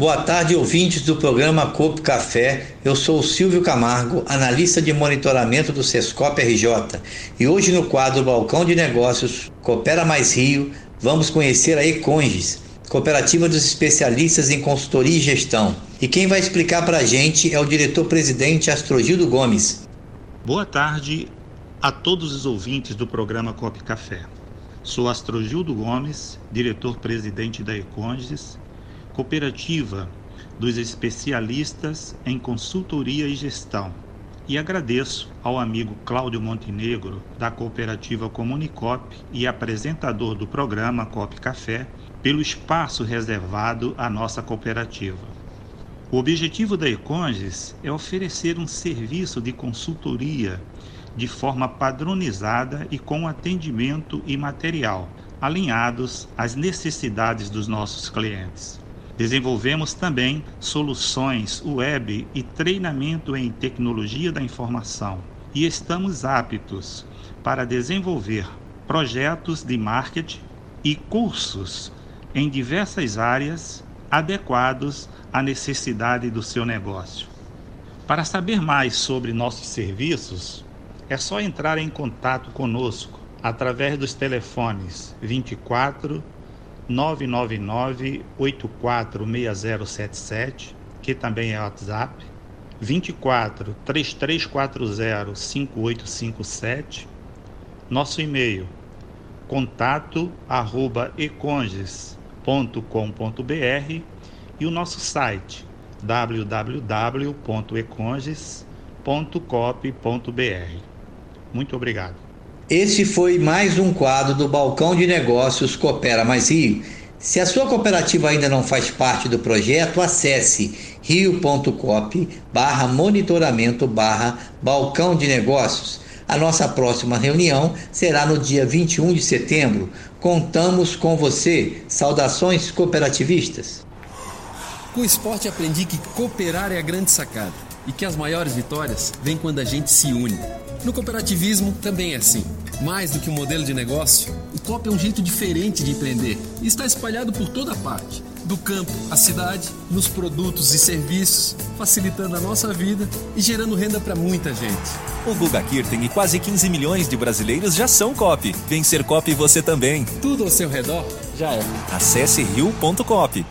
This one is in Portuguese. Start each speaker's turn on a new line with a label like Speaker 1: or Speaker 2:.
Speaker 1: Boa tarde, ouvintes do programa Copo Café. Eu sou o Silvio Camargo, analista de monitoramento do Sescop RJ. E hoje no quadro Balcão de Negócios Coopera Mais Rio, vamos conhecer a Econges, Cooperativa dos Especialistas em Consultoria e Gestão. E quem vai explicar para a gente é o diretor-presidente Astrogildo Gomes.
Speaker 2: Boa tarde a todos os ouvintes do programa Cop Café. Sou Astrogildo Gomes, diretor-presidente da Econges cooperativa dos especialistas em consultoria e gestão. E agradeço ao amigo Cláudio Montenegro, da cooperativa Comunicop e apresentador do programa Cop Café, pelo espaço reservado à nossa cooperativa. O objetivo da Econges é oferecer um serviço de consultoria de forma padronizada e com atendimento e material alinhados às necessidades dos nossos clientes. Desenvolvemos também soluções web e treinamento em tecnologia da informação e estamos aptos para desenvolver projetos de marketing e cursos em diversas áreas adequados à necessidade do seu negócio. Para saber mais sobre nossos serviços, é só entrar em contato conosco através dos telefones 24 999 846077, que também é WhatsApp, 24 3340 5857, nosso e-mail contato arroba econges.com.br e o nosso site www.econges.cop.br. Muito obrigado.
Speaker 1: Este foi mais um quadro do Balcão de Negócios Coopera Mais Rio. Se a sua cooperativa ainda não faz parte do projeto, acesse rio.cop barra monitoramento barra balcão de negócios. A nossa próxima reunião será no dia 21 de setembro. Contamos com você. Saudações cooperativistas.
Speaker 3: Com o esporte aprendi que cooperar é a grande sacada e que as maiores vitórias vêm quando a gente se une. No cooperativismo também é assim. Mais do que um modelo de negócio, o COP é um jeito diferente de empreender e está espalhado por toda parte do campo à cidade, nos produtos e serviços, facilitando a nossa vida e gerando renda para muita gente.
Speaker 4: O Guga Kirten e quase 15 milhões de brasileiros já são COP. Vem ser COP você também.
Speaker 3: Tudo ao seu redor já é.
Speaker 4: Acesse rio.cop.